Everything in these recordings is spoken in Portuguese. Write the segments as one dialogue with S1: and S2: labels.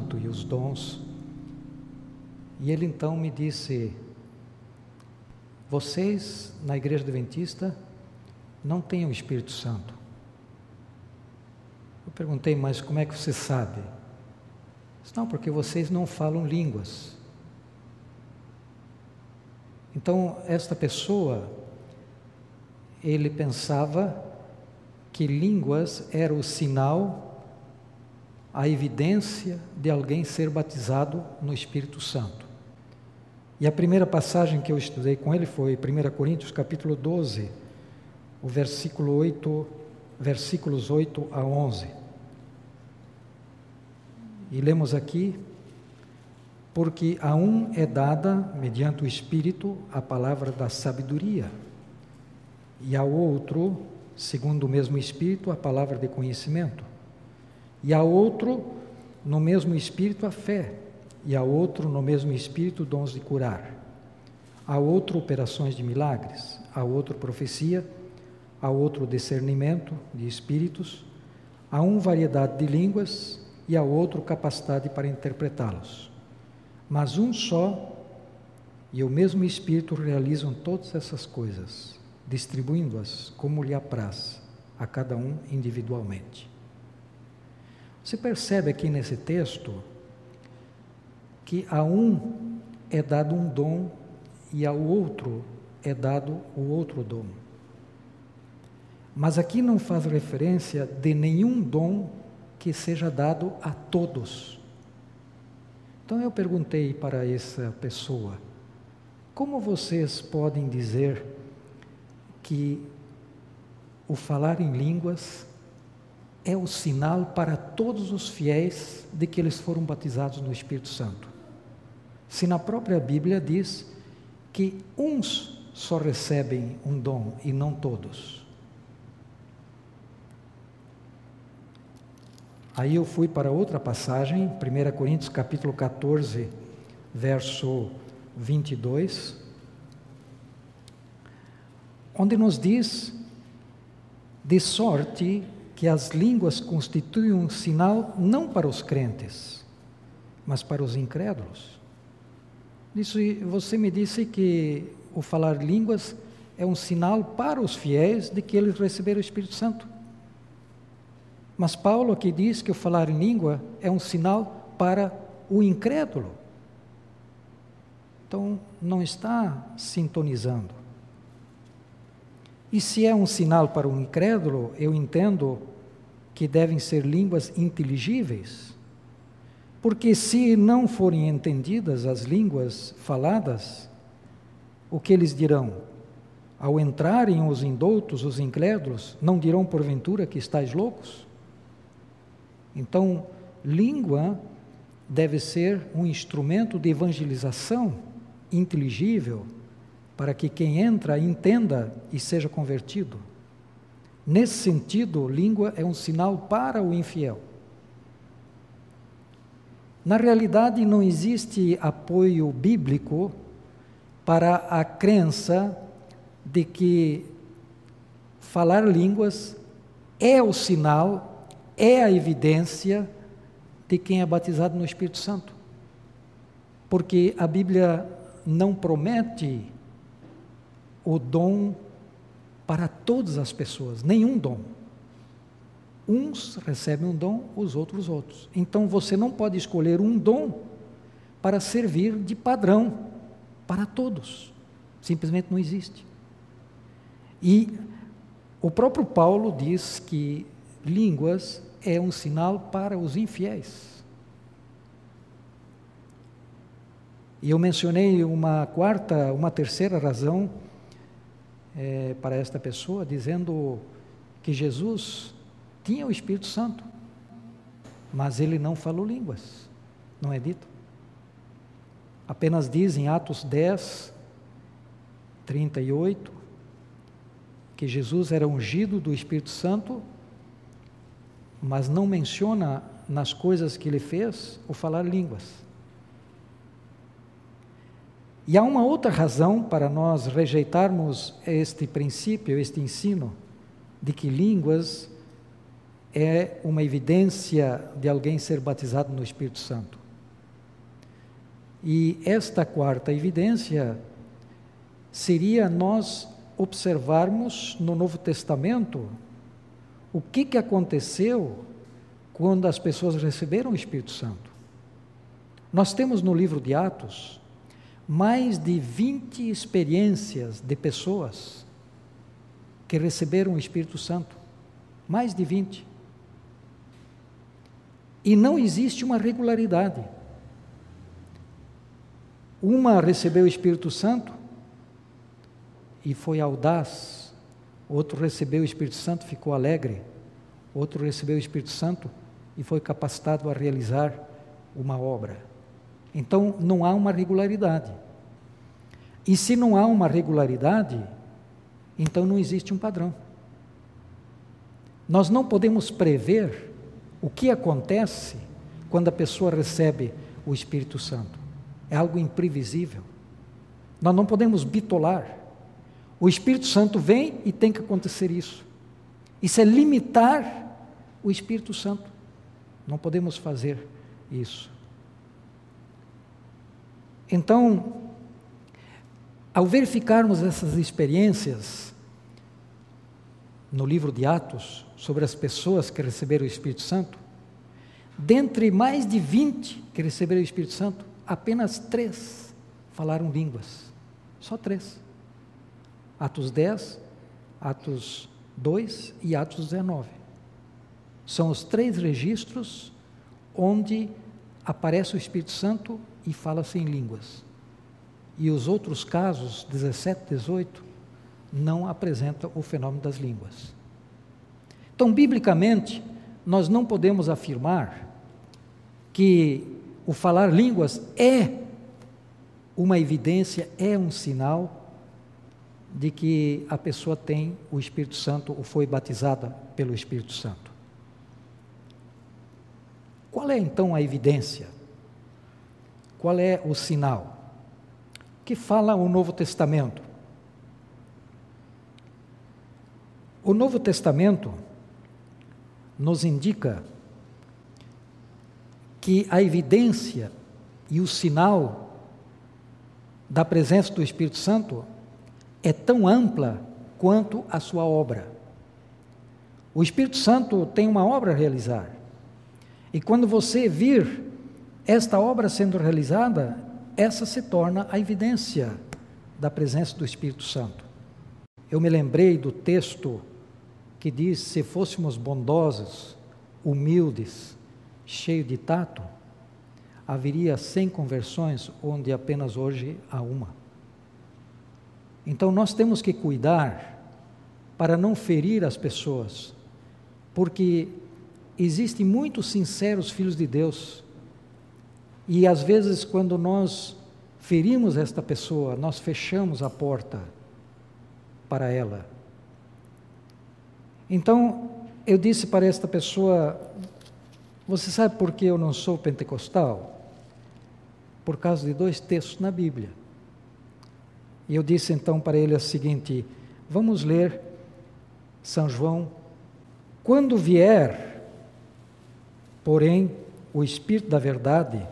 S1: Santo e os dons. E ele então me disse: Vocês na Igreja Adventista não têm o Espírito Santo. Eu perguntei, mas como é que você sabe? Não, porque vocês não falam línguas. Então, esta pessoa, ele pensava que línguas era o sinal, a evidência de alguém ser batizado no Espírito Santo. E a primeira passagem que eu estudei com ele foi 1 Coríntios capítulo 12, o versículo 8, versículos 8 a 11. E lemos aqui: Porque a um é dada, mediante o Espírito, a palavra da sabedoria, e ao outro, segundo o mesmo Espírito, a palavra de conhecimento, e a outro, no mesmo Espírito, a fé, e a outro, no mesmo Espírito, dons de curar, a outro, operações de milagres, a outro, profecia, a outro, discernimento de espíritos, a um, variedade de línguas, e a outro capacidade para interpretá-los. Mas um só e o mesmo Espírito realizam todas essas coisas, distribuindo-as como lhe apraz a cada um individualmente. Você percebe aqui nesse texto que a um é dado um dom e ao outro é dado o outro dom. Mas aqui não faz referência de nenhum dom que seja dado a todos. Então eu perguntei para essa pessoa: como vocês podem dizer que o falar em línguas é o sinal para todos os fiéis de que eles foram batizados no Espírito Santo? Se na própria Bíblia diz que uns só recebem um dom e não todos. Aí eu fui para outra passagem, 1 Coríntios capítulo 14, verso 22, onde nos diz de sorte que as línguas constituem um sinal não para os crentes, mas para os incrédulos. Isso, você me disse que o falar línguas é um sinal para os fiéis de que eles receberam o Espírito Santo. Mas Paulo aqui diz que o falar em língua é um sinal para o incrédulo. Então, não está sintonizando. E se é um sinal para o incrédulo, eu entendo que devem ser línguas inteligíveis. Porque se não forem entendidas as línguas faladas, o que eles dirão? Ao entrarem os indoutos, os incrédulos, não dirão porventura que estáis loucos? Então, língua deve ser um instrumento de evangelização inteligível para que quem entra entenda e seja convertido. Nesse sentido, língua é um sinal para o infiel. Na realidade, não existe apoio bíblico para a crença de que falar línguas é o sinal é a evidência de quem é batizado no Espírito Santo. Porque a Bíblia não promete o dom para todas as pessoas, nenhum dom. Uns recebem um dom, os outros outros. Então você não pode escolher um dom para servir de padrão para todos. Simplesmente não existe. E o próprio Paulo diz que línguas é um sinal para os infiéis. E eu mencionei uma quarta, uma terceira razão é, para esta pessoa, dizendo que Jesus tinha o Espírito Santo, mas ele não falou línguas, não é dito? Apenas diz em Atos 10, 38, que Jesus era ungido do Espírito Santo mas não menciona nas coisas que ele fez o falar línguas. E há uma outra razão para nós rejeitarmos este princípio, este ensino, de que línguas é uma evidência de alguém ser batizado no Espírito Santo. E esta quarta evidência seria nós observarmos no Novo Testamento o que, que aconteceu quando as pessoas receberam o Espírito Santo. Nós temos no livro de Atos mais de 20 experiências de pessoas que receberam o Espírito Santo. Mais de 20. E não existe uma regularidade. Uma recebeu o Espírito Santo e foi audaz, outro recebeu o Espírito Santo, ficou alegre, outro recebeu o Espírito Santo e foi capacitado a realizar uma obra. Então não há uma regularidade. E se não há uma regularidade, então não existe um padrão. Nós não podemos prever o que acontece quando a pessoa recebe o Espírito Santo. É algo imprevisível. Nós não podemos bitolar. O Espírito Santo vem e tem que acontecer isso. Isso é limitar o Espírito Santo. Não podemos fazer isso. Então, ao verificarmos essas experiências no livro de Atos, sobre as pessoas que receberam o Espírito Santo, dentre mais de 20 que receberam o Espírito Santo, apenas três falaram línguas. Só três. Atos 10, Atos 2 e Atos 19. São os três registros onde aparece o Espírito Santo e fala-se em línguas. E os outros casos, 17, 18, não apresentam o fenômeno das línguas. Então, biblicamente, nós não podemos afirmar que o falar línguas é uma evidência, é um sinal de que a pessoa tem o Espírito Santo ou foi batizada pelo Espírito Santo. Qual é então a evidência? Qual é o sinal? Que fala o Novo Testamento? O Novo Testamento nos indica que a evidência e o sinal da presença do Espírito Santo é tão ampla quanto a sua obra. O Espírito Santo tem uma obra a realizar. E quando você vir esta obra sendo realizada, essa se torna a evidência da presença do Espírito Santo. Eu me lembrei do texto que diz: se fôssemos bondosos, humildes, cheios de tato, haveria cem conversões onde apenas hoje há uma. Então nós temos que cuidar para não ferir as pessoas, porque existem muitos sinceros filhos de Deus, e às vezes quando nós ferimos esta pessoa, nós fechamos a porta para ela. Então, eu disse para esta pessoa: Você sabe por que eu não sou pentecostal? Por causa de dois textos na Bíblia. E eu disse então para ele o seguinte: Vamos ler São João. Quando vier, porém, o Espírito da Verdade,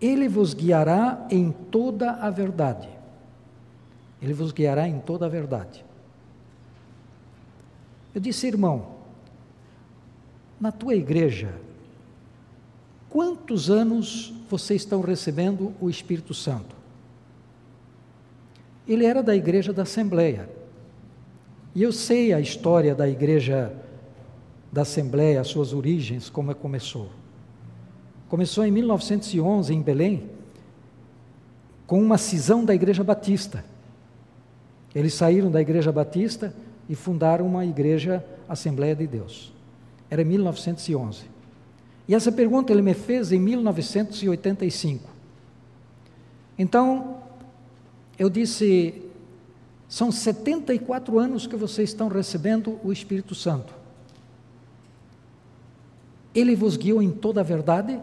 S1: ele vos guiará em toda a verdade. Ele vos guiará em toda a verdade. Eu disse, irmão, na tua igreja, quantos anos vocês estão recebendo o Espírito Santo? Ele era da igreja da Assembleia. E eu sei a história da igreja da Assembleia, as suas origens, como é começou. Começou em 1911 em Belém, com uma cisão da Igreja Batista. Eles saíram da Igreja Batista e fundaram uma igreja Assembleia de Deus. Era 1911. E essa pergunta ele me fez em 1985. Então, eu disse: são 74 anos que vocês estão recebendo o Espírito Santo. Ele vos guiou em toda a verdade?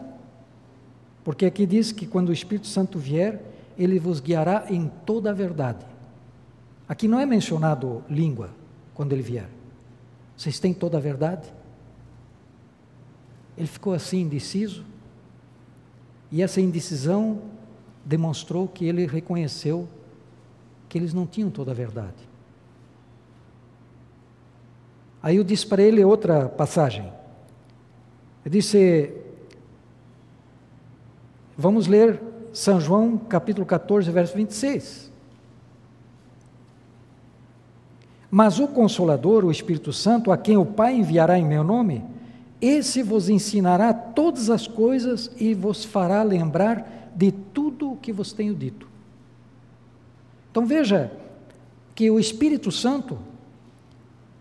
S1: Porque aqui diz que quando o Espírito Santo vier, ele vos guiará em toda a verdade. Aqui não é mencionado língua, quando ele vier. Vocês têm toda a verdade? ele ficou assim indeciso. E essa indecisão demonstrou que ele reconheceu que eles não tinham toda a verdade. Aí eu disse para ele outra passagem. Eu disse: Vamos ler São João capítulo 14, verso 26. Mas o Consolador, o Espírito Santo, a quem o Pai enviará em meu nome, esse vos ensinará todas as coisas e vos fará lembrar de tudo o que vos tenho dito. Então veja que o Espírito Santo,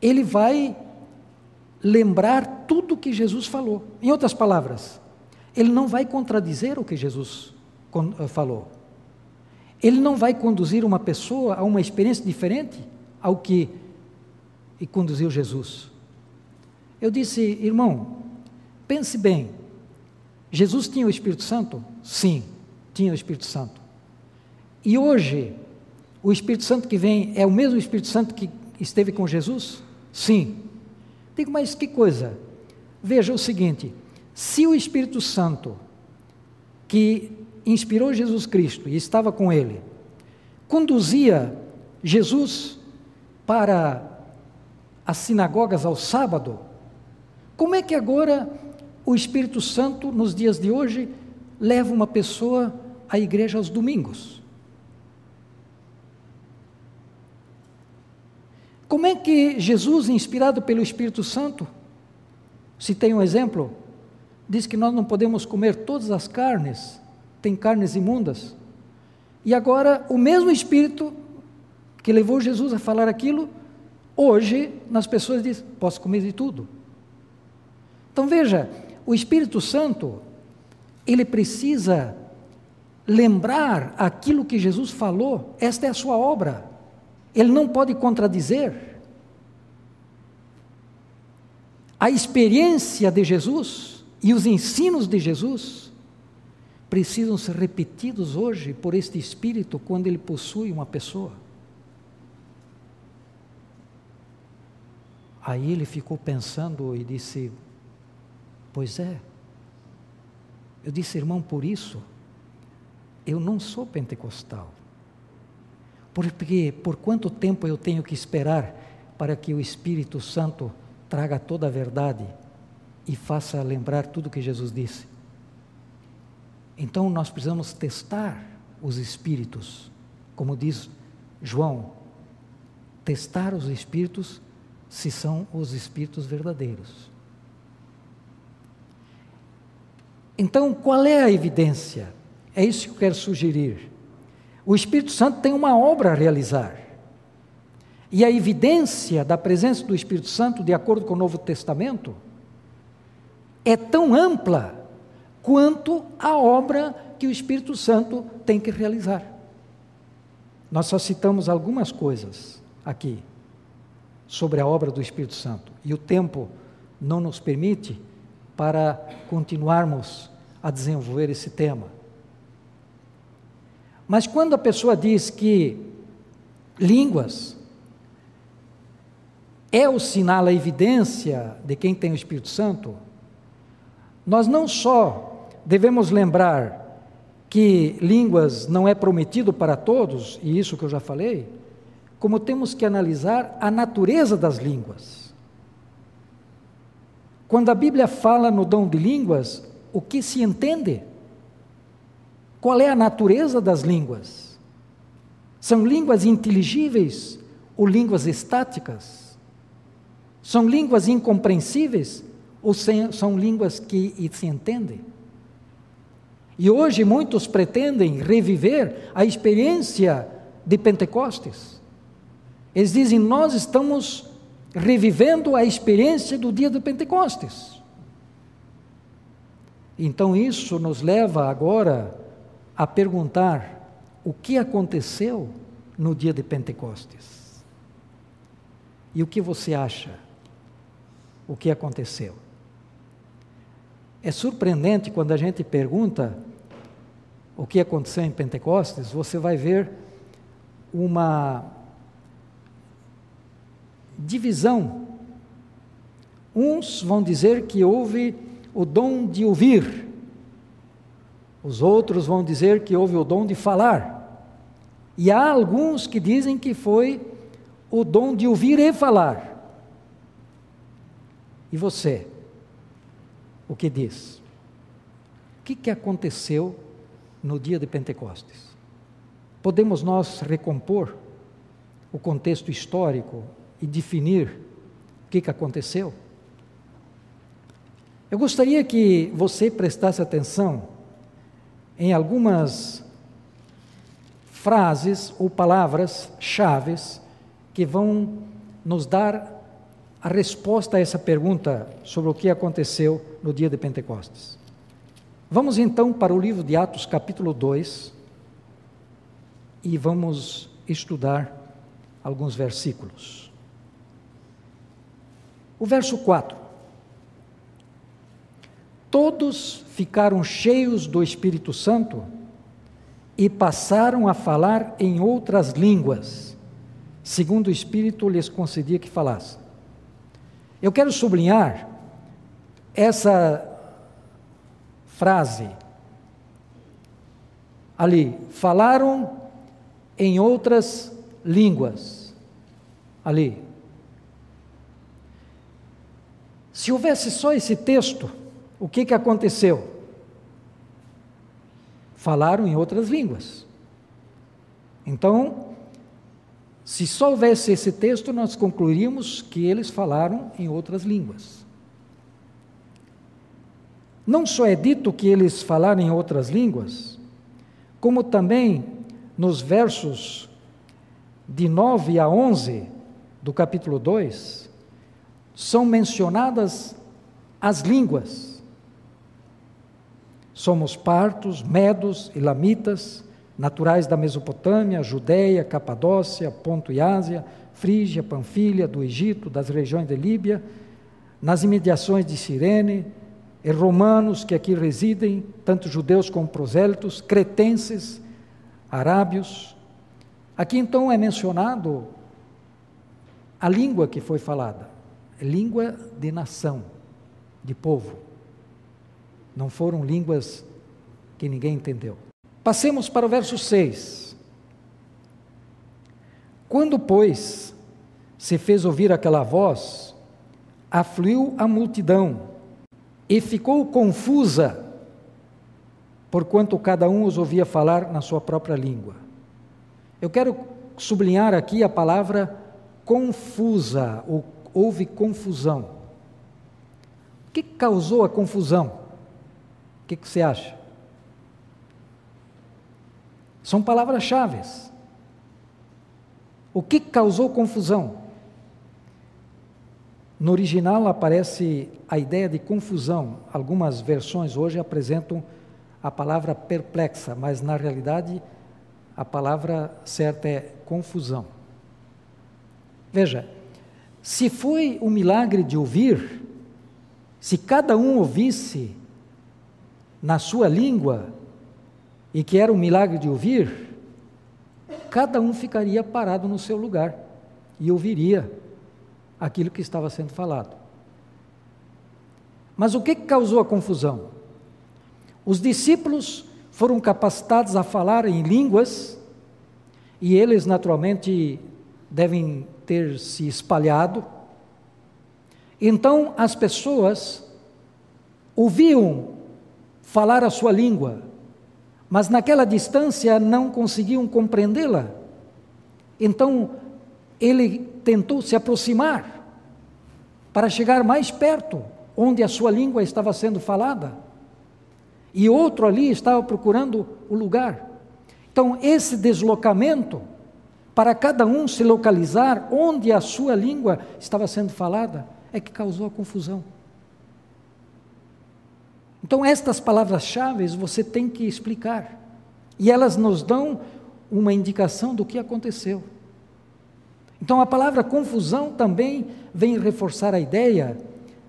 S1: ele vai lembrar tudo o que Jesus falou. Em outras palavras, ele não vai contradizer o que Jesus eh, falou. Ele não vai conduzir uma pessoa a uma experiência diferente ao que conduziu Jesus. Eu disse, irmão, pense bem. Jesus tinha o Espírito Santo? Sim, tinha o Espírito Santo. E hoje, o Espírito Santo que vem é o mesmo Espírito Santo que esteve com Jesus? Sim. Digo, mas que coisa? Veja o seguinte: se o Espírito Santo, que inspirou Jesus Cristo e estava com ele, conduzia Jesus para as sinagogas ao sábado, como é que agora o Espírito Santo, nos dias de hoje, leva uma pessoa à igreja aos domingos? Como é que Jesus, inspirado pelo Espírito Santo, se tem um exemplo, diz que nós não podemos comer todas as carnes, tem carnes imundas. E agora, o mesmo Espírito que levou Jesus a falar aquilo, Hoje, nas pessoas diz, posso comer de tudo. Então veja, o Espírito Santo, ele precisa lembrar aquilo que Jesus falou, esta é a sua obra. Ele não pode contradizer. A experiência de Jesus e os ensinos de Jesus precisam ser repetidos hoje por este Espírito quando ele possui uma pessoa. Aí ele ficou pensando e disse: Pois é. Eu disse, irmão, por isso eu não sou pentecostal. Porque por quanto tempo eu tenho que esperar para que o Espírito Santo traga toda a verdade e faça lembrar tudo que Jesus disse? Então nós precisamos testar os espíritos, como diz João, testar os espíritos se são os espíritos verdadeiros. Então, qual é a evidência? É isso que eu quero sugerir. O Espírito Santo tem uma obra a realizar. E a evidência da presença do Espírito Santo, de acordo com o Novo Testamento, é tão ampla quanto a obra que o Espírito Santo tem que realizar. Nós só citamos algumas coisas aqui sobre a obra do Espírito Santo. E o tempo não nos permite para continuarmos a desenvolver esse tema. Mas quando a pessoa diz que línguas é o sinal, a evidência de quem tem o Espírito Santo, nós não só devemos lembrar que línguas não é prometido para todos, e isso que eu já falei, como temos que analisar a natureza das línguas. Quando a Bíblia fala no dom de línguas, o que se entende? Qual é a natureza das línguas? São línguas inteligíveis ou línguas estáticas? São línguas incompreensíveis ou são línguas que se entendem? E hoje muitos pretendem reviver a experiência de Pentecostes. Eles dizem: Nós estamos revivendo a experiência do dia do Pentecostes. Então isso nos leva agora a perguntar o que aconteceu no dia de Pentecostes. E o que você acha? O que aconteceu? É surpreendente quando a gente pergunta o que aconteceu em Pentecostes, você vai ver uma divisão. Uns vão dizer que houve o dom de ouvir. Os outros vão dizer que houve o dom de falar. E há alguns que dizem que foi o dom de ouvir e falar. E você? O que diz? O que, que aconteceu no dia de Pentecostes? Podemos nós recompor o contexto histórico e definir o que, que aconteceu? Eu gostaria que você prestasse atenção em algumas frases ou palavras chaves que vão nos dar a resposta a essa pergunta sobre o que aconteceu no dia de Pentecostes. Vamos então para o livro de Atos, capítulo 2, e vamos estudar alguns versículos. O verso 4. Todos ficaram cheios do Espírito Santo e passaram a falar em outras línguas, segundo o Espírito lhes concedia que falassem. Eu quero sublinhar essa frase ali, falaram em outras línguas. Ali. Se houvesse só esse texto, o que, que aconteceu? Falaram em outras línguas. Então, se só houvesse esse texto, nós concluiríamos que eles falaram em outras línguas. Não só é dito que eles falaram em outras línguas, como também nos versos de 9 a 11 do capítulo 2, são mencionadas as línguas. Somos partos, medos, elamitas, naturais da Mesopotâmia, Judéia, Capadócia, Ponto e Ásia, Frígia, Panfilha, do Egito, das regiões de Líbia, nas imediações de Cirene, e romanos que aqui residem, tanto judeus como prosélitos, cretenses, arábios. Aqui então é mencionado a língua que foi falada, é língua de nação, de povo. Não foram línguas que ninguém entendeu. Passemos para o verso 6. Quando, pois, se fez ouvir aquela voz, afluiu a multidão e ficou confusa, porquanto cada um os ouvia falar na sua própria língua. Eu quero sublinhar aqui a palavra confusa, ou houve confusão. O que causou a confusão? O que, você acha? São palavras-chave. O que causou confusão? No original aparece a ideia de confusão. Algumas versões hoje apresentam a palavra perplexa, mas na realidade a palavra certa é confusão. Veja, se foi o milagre de ouvir, se cada um ouvisse na sua língua, e que era o milagre de ouvir, cada um ficaria parado no seu lugar e ouviria aquilo que estava sendo falado. Mas o que causou a confusão? Os discípulos foram capacitados a falar em línguas e eles, naturalmente, devem ter se espalhado. Então, as pessoas ouviam falar a sua língua, mas naquela distância não conseguiam compreendê-la. Então, ele tentou se aproximar para chegar mais perto, onde a sua língua estava sendo falada. E outro ali estava procurando o lugar. Então, esse deslocamento, para cada um se localizar onde a sua língua estava sendo falada, é que causou a confusão. Então, estas palavras-chave você tem que explicar. E elas nos dão uma indicação do que aconteceu. Então a palavra confusão também vem reforçar a ideia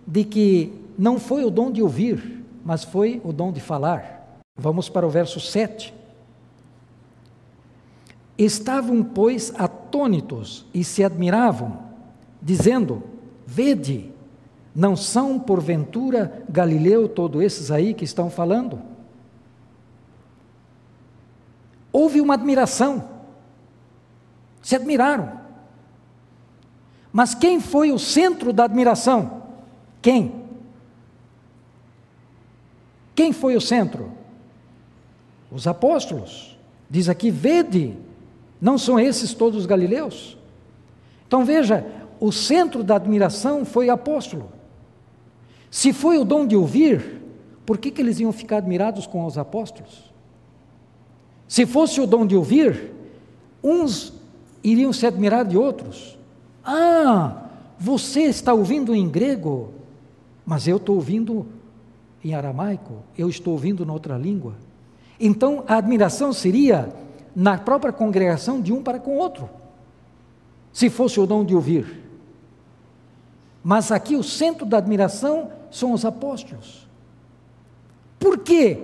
S1: de que não foi o dom de ouvir, mas foi o dom de falar. Vamos para o verso 7. Estavam, pois, atônitos e se admiravam, dizendo: Vede, Não são, porventura, Galileu, todos esses aí que estão falando? Houve uma admiração, se admiraram. Mas quem foi o centro da admiração? Quem? Quem foi o centro? Os apóstolos. Diz aqui: vede, não são esses todos os galileus? Então veja, o centro da admiração foi apóstolo. Se foi o dom de ouvir, por que, que eles iam ficar admirados com os apóstolos? Se fosse o dom de ouvir, uns iriam se admirar de outros. Ah, você está ouvindo em grego, mas eu estou ouvindo em aramaico, eu estou ouvindo noutra língua. Então a admiração seria na própria congregação de um para com o outro, se fosse o dom de ouvir. Mas aqui o centro da admiração são os apóstolos. Por que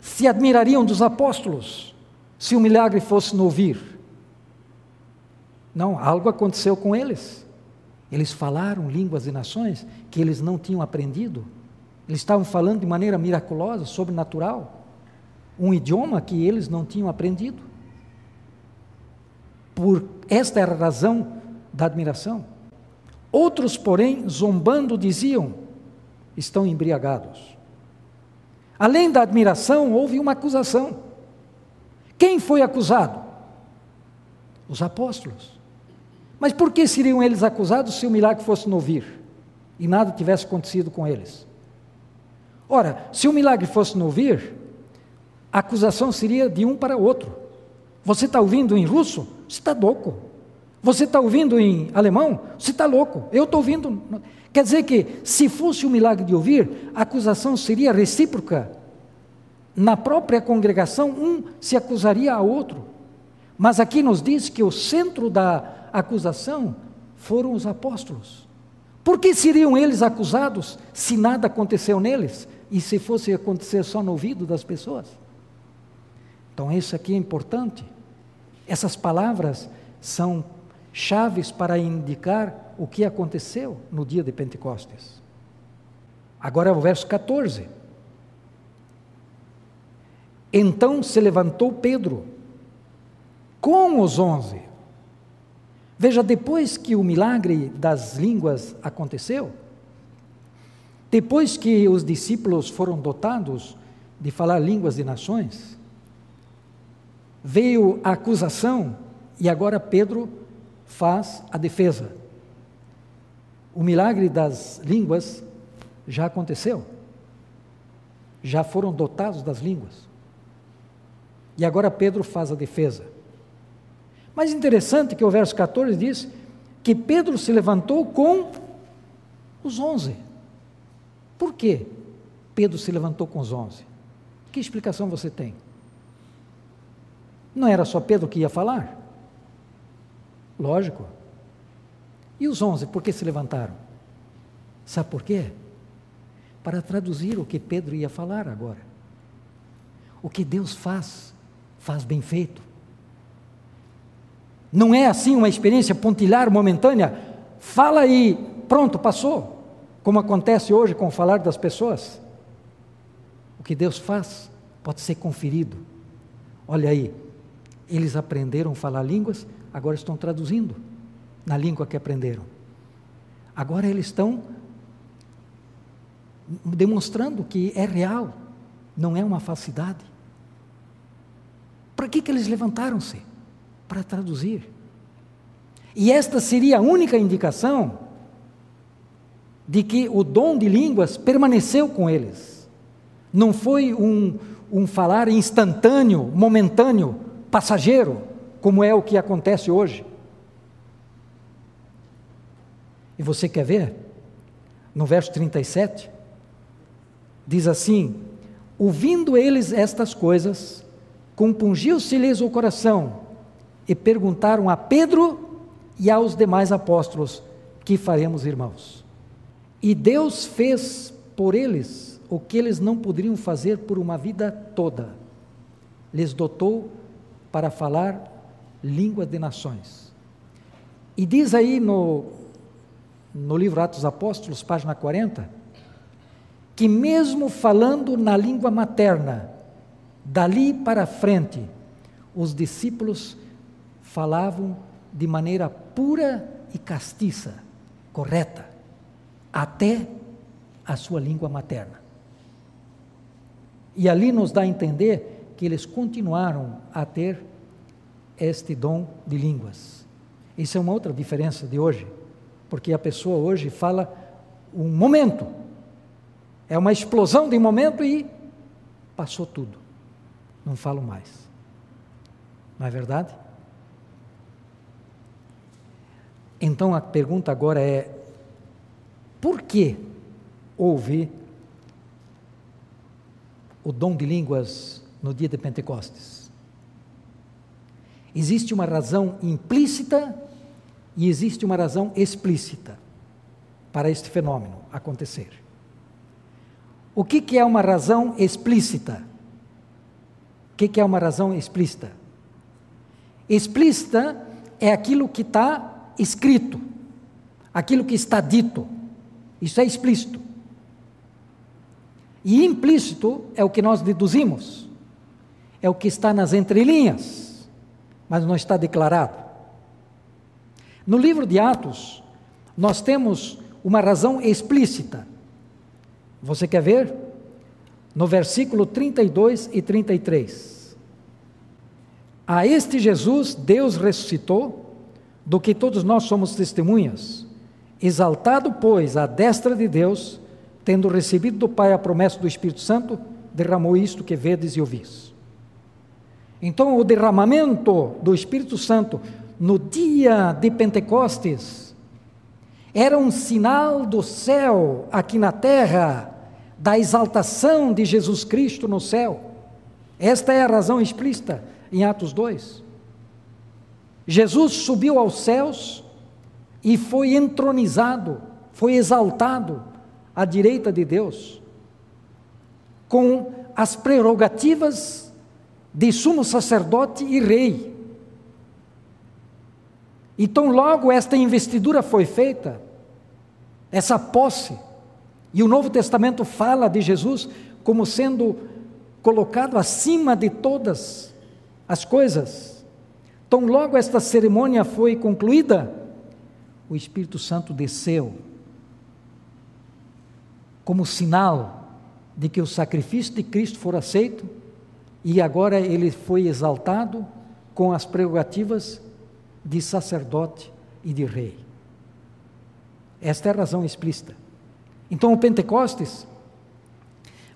S1: se admirariam dos apóstolos se o milagre fosse no ouvir? Não, algo aconteceu com eles. Eles falaram línguas e nações que eles não tinham aprendido. Eles estavam falando de maneira miraculosa, sobrenatural, um idioma que eles não tinham aprendido. Por esta era a razão da admiração. Outros, porém, zombando, diziam: estão embriagados. Além da admiração, houve uma acusação. Quem foi acusado? Os apóstolos. Mas por que seriam eles acusados se o milagre fosse no ouvir e nada tivesse acontecido com eles? Ora, se o milagre fosse no ouvir, a acusação seria de um para outro. Você está ouvindo em russo? Você está louco. Você está ouvindo em alemão? Você está louco. Eu estou ouvindo. Quer dizer que, se fosse o milagre de ouvir, a acusação seria recíproca. Na própria congregação, um se acusaria ao outro. Mas aqui nos diz que o centro da acusação foram os apóstolos. Por que seriam eles acusados se nada aconteceu neles e se fosse acontecer só no ouvido das pessoas? Então, isso aqui é importante. Essas palavras são chaves para indicar o que aconteceu no dia de Pentecostes. Agora o verso 14. Então se levantou Pedro com os onze Veja, depois que o milagre das línguas aconteceu, depois que os discípulos foram dotados de falar línguas de nações, veio a acusação e agora Pedro faz a defesa. O milagre das línguas já aconteceu, já foram dotados das línguas. E agora Pedro faz a defesa. Mas interessante que o verso 14 diz que Pedro se levantou com os onze. Por que Pedro se levantou com os onze? Que explicação você tem? Não era só Pedro que ia falar? Lógico. E os onze, por que se levantaram? Sabe por quê? Para traduzir o que Pedro ia falar agora. O que Deus faz, faz bem feito. Não é assim uma experiência pontilhar, momentânea. Fala e pronto, passou. Como acontece hoje com o falar das pessoas. O que Deus faz pode ser conferido. Olha aí, eles aprenderam a falar línguas, agora estão traduzindo na língua que aprenderam. Agora eles estão demonstrando que é real, não é uma falsidade. Para que, que eles levantaram-se? Para traduzir. E esta seria a única indicação de que o dom de línguas permaneceu com eles. Não foi um, um falar instantâneo, momentâneo, passageiro, como é o que acontece hoje. E você quer ver? No verso 37, diz assim: Ouvindo eles estas coisas, compungiu-se-lhes o coração e perguntaram a Pedro e aos demais apóstolos: Que faremos, irmãos? E Deus fez por eles o que eles não poderiam fazer por uma vida toda. Lhes dotou para falar línguas de nações. E diz aí no no livro Atos Apóstolos, página 40, que mesmo falando na língua materna, dali para frente, os discípulos falavam de maneira pura e castiça, correta, até a sua língua materna. E ali nos dá a entender que eles continuaram a ter este dom de línguas. Isso é uma outra diferença de hoje, porque a pessoa hoje fala um momento, é uma explosão de momento e passou tudo, não falo mais. Não é verdade? Então a pergunta agora é: por que houve o dom de línguas no dia de Pentecostes? Existe uma razão implícita e existe uma razão explícita para este fenômeno acontecer. O que, que é uma razão explícita? O que, que é uma razão explícita? Explícita é aquilo que está escrito, aquilo que está dito. Isso é explícito. E implícito é o que nós deduzimos, é o que está nas entrelinhas, mas não está declarado. No livro de Atos, nós temos uma razão explícita. Você quer ver? No versículo 32 e 33. A este Jesus Deus ressuscitou do que todos nós somos testemunhas. Exaltado, pois, à destra de Deus, tendo recebido do Pai a promessa do Espírito Santo, derramou isto que vedes e ouvis. Então, o derramamento do Espírito Santo no dia de Pentecostes era um sinal do céu aqui na terra, da exaltação de Jesus Cristo no céu. Esta é a razão explícita em Atos 2. Jesus subiu aos céus e foi entronizado, foi exaltado à direita de Deus, com as prerrogativas de sumo sacerdote e rei. Então, logo esta investidura foi feita, essa posse, e o Novo Testamento fala de Jesus como sendo colocado acima de todas as coisas. Então, logo esta cerimônia foi concluída, o Espírito Santo desceu como sinal de que o sacrifício de Cristo for aceito e agora ele foi exaltado com as prerrogativas de sacerdote e de rei. Esta é a razão explícita. Então, o Pentecostes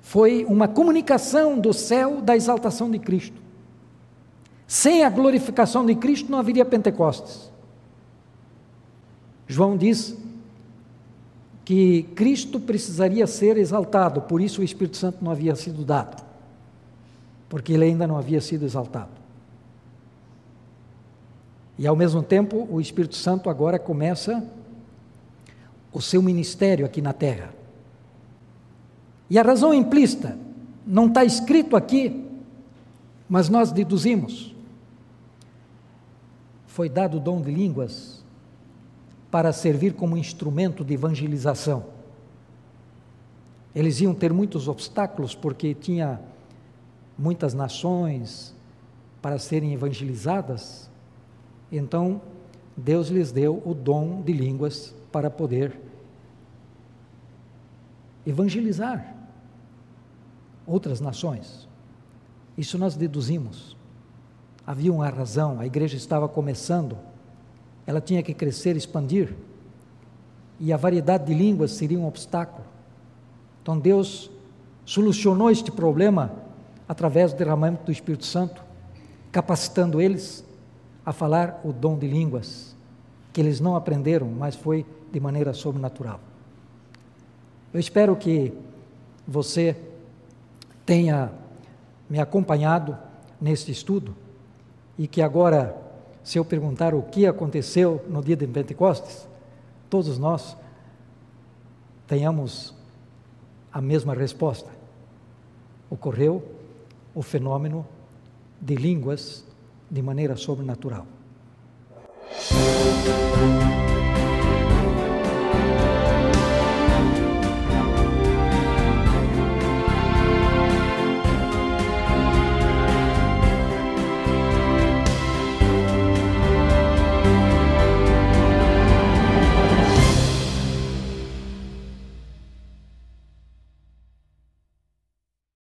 S1: foi uma comunicação do céu da exaltação de Cristo. Sem a glorificação de Cristo não haveria Pentecostes. João diz que Cristo precisaria ser exaltado, por isso o Espírito Santo não havia sido dado, porque ele ainda não havia sido exaltado. E ao mesmo tempo, o Espírito Santo agora começa o seu ministério aqui na terra. E a razão implícita, não está escrito aqui, mas nós deduzimos foi dado o dom de línguas para servir como instrumento de evangelização. Eles iam ter muitos obstáculos porque tinha muitas nações para serem evangelizadas. Então, Deus lhes deu o dom de línguas para poder evangelizar outras nações. Isso nós deduzimos havia uma razão, a igreja estava começando, ela tinha que crescer, expandir, e a variedade de línguas seria um obstáculo. Então Deus solucionou este problema através do derramamento do Espírito Santo, capacitando eles a falar o dom de línguas, que eles não aprenderam, mas foi de maneira sobrenatural. Eu espero que você tenha me acompanhado neste estudo e que agora, se eu perguntar o que aconteceu no dia de Pentecostes, todos nós tenhamos a mesma resposta. Ocorreu o fenômeno de línguas de maneira sobrenatural.